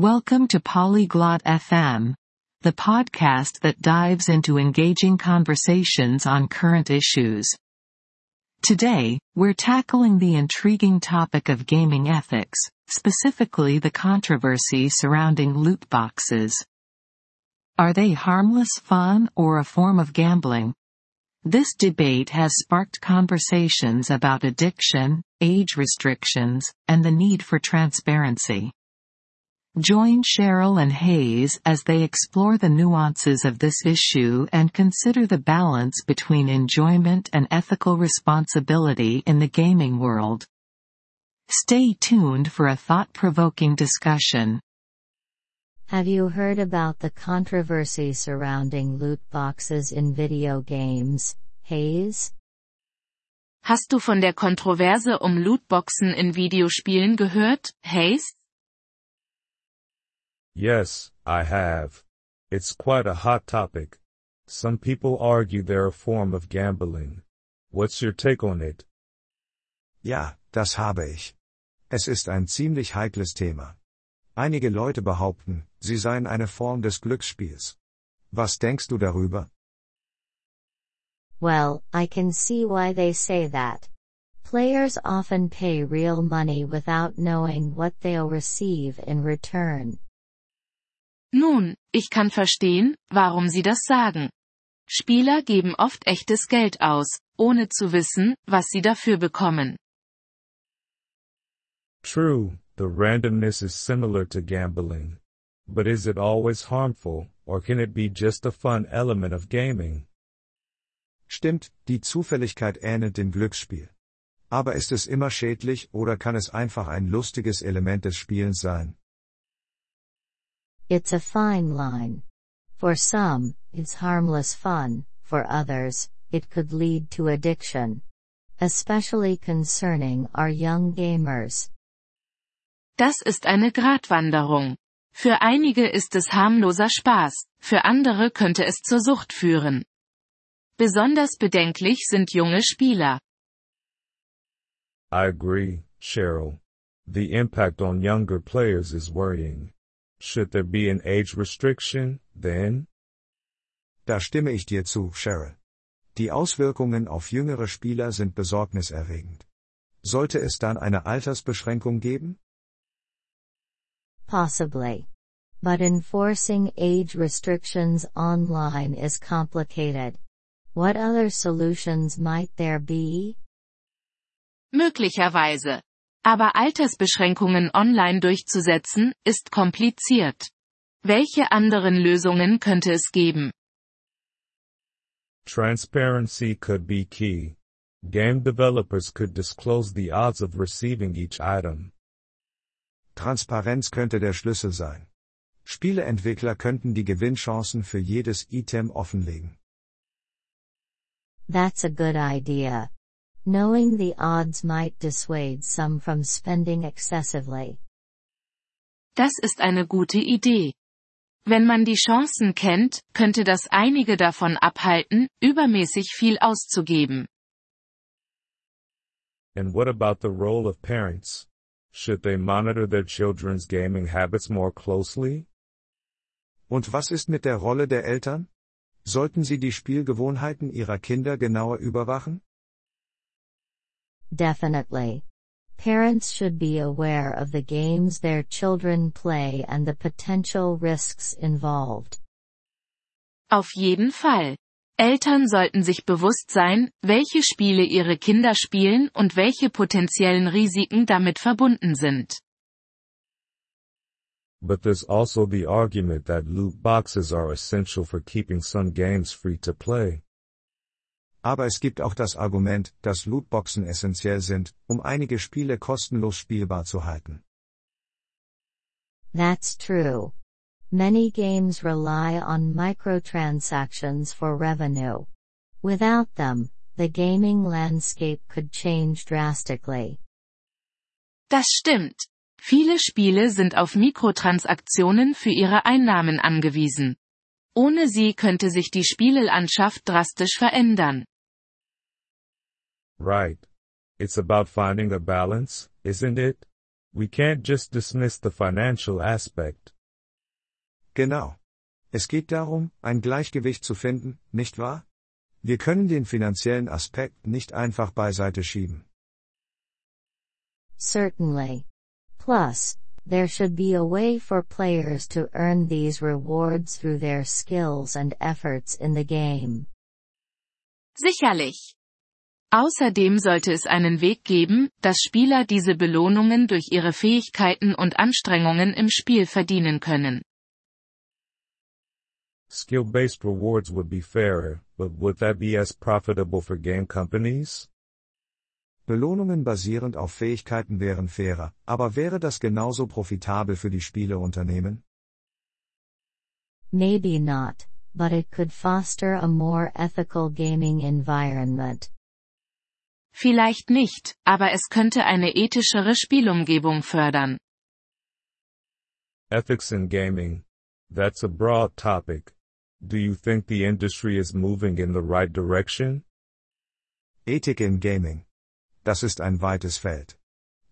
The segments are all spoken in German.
Welcome to Polyglot FM, the podcast that dives into engaging conversations on current issues. Today, we're tackling the intriguing topic of gaming ethics, specifically the controversy surrounding loot boxes. Are they harmless fun or a form of gambling? This debate has sparked conversations about addiction, age restrictions, and the need for transparency. Join Cheryl and Hayes as they explore the nuances of this issue and consider the balance between enjoyment and ethical responsibility in the gaming world. Stay tuned for a thought-provoking discussion. Have you heard about the controversy surrounding loot boxes in video games, Hayes? Hast du von der Kontroverse um Lootboxen in Videospielen gehört, Hayes? Yes, I have. It's quite a hot topic. Some people argue they're a form of gambling. What's your take on it? Ja, das habe ich. Es ist ein ziemlich heikles Thema. Einige Leute behaupten, sie seien eine Form des Glücksspiels. Was denkst du darüber? Well, I can see why they say that. Players often pay real money without knowing what they'll receive in return. Nun, ich kann verstehen, warum sie das sagen. Spieler geben oft echtes Geld aus, ohne zu wissen, was sie dafür bekommen. True, the randomness is similar to gambling. But is it always harmful, or can it be just a fun element of gaming? Stimmt, die Zufälligkeit ähnelt dem Glücksspiel. Aber ist es immer schädlich oder kann es einfach ein lustiges Element des Spielens sein? It's a fine line. For some, it's harmless fun, for others, it could lead to addiction. Especially concerning our young gamers. Das ist eine Gratwanderung. Für einige ist es harmloser Spaß, für andere könnte es zur Sucht führen. Besonders bedenklich sind junge Spieler. I agree, Cheryl. The impact on younger players is worrying. Should there be an age restriction, then? Da stimme ich dir zu, Cheryl. Die Auswirkungen auf jüngere Spieler sind besorgniserregend. Sollte es dann eine Altersbeschränkung geben? Possibly. But enforcing age restrictions online is complicated. What other solutions might there be? Möglicherweise. Aber Altersbeschränkungen online durchzusetzen, ist kompliziert. Welche anderen Lösungen könnte es geben? Transparency could be key. Game developers could disclose the odds of receiving each item. Transparenz könnte der Schlüssel sein. Spieleentwickler könnten die Gewinnchancen für jedes Item offenlegen. That's a good idea. Knowing the odds might dissuade some from spending excessively. Das ist eine gute Idee. Wenn man die Chancen kennt, könnte das einige davon abhalten, übermäßig viel auszugeben. And what about the role of parents? Should they monitor their children's gaming habits more closely? Und was ist mit der Rolle der Eltern? Sollten sie die Spielgewohnheiten ihrer Kinder genauer überwachen? Definitely. Parents should be aware of the games their children play and the potential risks involved. Auf jeden Fall. Eltern sollten sich bewusst sein, welche Spiele ihre Kinder spielen und welche potenziellen Risiken damit verbunden sind. But there's also the argument that loot boxes are essential for keeping some games free to play. Aber es gibt auch das Argument, dass Lootboxen essentiell sind, um einige Spiele kostenlos spielbar zu halten. That's true. Many games rely on microtransactions for revenue. Without them, the gaming landscape could change drastically. Das stimmt. Viele Spiele sind auf Mikrotransaktionen für ihre Einnahmen angewiesen. Ohne sie könnte sich die Spielelandschaft drastisch verändern. Right. It's about finding a balance, isn't it? We can't just dismiss the financial aspect. Genau. Es geht darum, ein Gleichgewicht zu finden, nicht wahr? Wir können den finanziellen Aspekt nicht einfach beiseite schieben. Certainly. Plus, there should be a way for players to earn these rewards through their skills and efforts in the game. Sicherlich. Außerdem sollte es einen Weg geben, dass Spieler diese Belohnungen durch ihre Fähigkeiten und Anstrengungen im Spiel verdienen können. Skill-based rewards would be fairer, but would that be as profitable for game companies? Belohnungen basierend auf Fähigkeiten wären fairer, aber wäre das genauso profitabel für die Spieleunternehmen? Maybe not, but it could foster a more ethical gaming environment. Vielleicht nicht, aber es könnte eine ethischere Spielumgebung fördern. Ethics in gaming. That's a broad topic. Do you think the industry is moving in the right direction? Ethik im Gaming. Das ist ein weites Feld.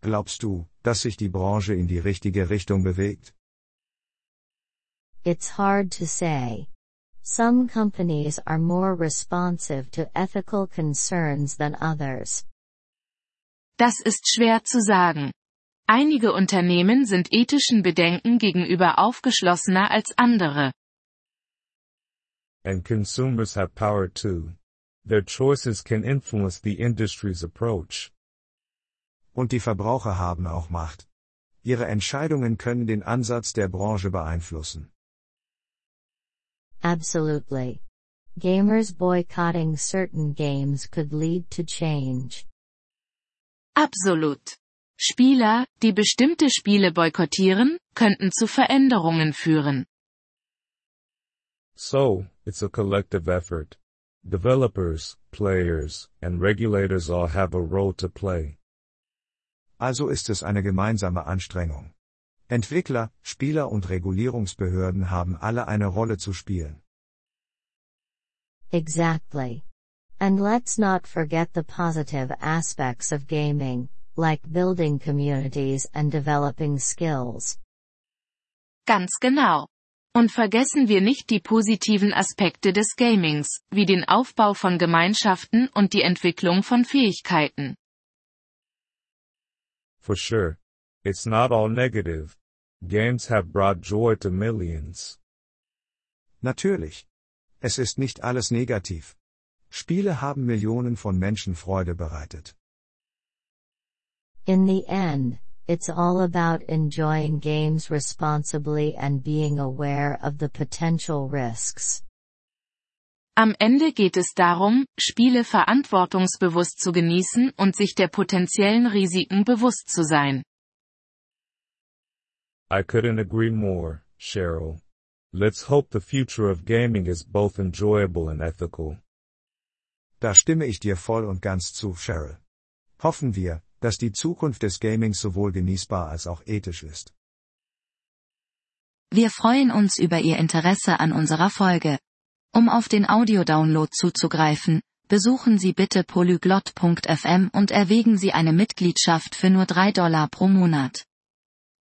Glaubst du, dass sich die Branche in die richtige Richtung bewegt? It's hard to say. Some companies are more responsive to ethical concerns than others. Das ist schwer zu sagen. Einige Unternehmen sind ethischen Bedenken gegenüber aufgeschlossener als andere. And consumers have power too. Their choices can influence the industry's approach. Und die Verbraucher haben auch Macht. Ihre Entscheidungen können den Ansatz der Branche beeinflussen. Absolutely. Gamers boycotting certain games could lead to change. Absolut. Spieler, die bestimmte Spiele boykottieren, könnten zu Veränderungen führen. So, it's a collective effort. Developers, players, and regulators all have a role to play. Also ist es eine gemeinsame Anstrengung. Entwickler, Spieler und Regulierungsbehörden haben alle eine Rolle zu spielen. Exactly. And let's not forget the positive aspects of gaming, like building communities and developing skills. Ganz genau. Und vergessen wir nicht die positiven Aspekte des Gamings, wie den Aufbau von Gemeinschaften und die Entwicklung von Fähigkeiten. For sure. It's not all negative. Games have brought joy to millions. Natürlich. Es ist nicht alles negativ. Spiele haben Millionen von Menschen Freude bereitet. In the end, it's all about enjoying games responsibly and being aware of the potential risks. Am Ende geht es darum, Spiele verantwortungsbewusst zu genießen und sich der potenziellen Risiken bewusst zu sein. I couldn't agree more, Cheryl. Let's hope the future of gaming is both enjoyable and ethical. Da stimme ich dir voll und ganz zu, Cheryl. Hoffen wir, dass die Zukunft des Gamings sowohl genießbar als auch ethisch ist. Wir freuen uns über Ihr Interesse an unserer Folge. Um auf den Audiodownload zuzugreifen, besuchen Sie bitte polyglot.fm und erwägen Sie eine Mitgliedschaft für nur 3 Dollar pro Monat.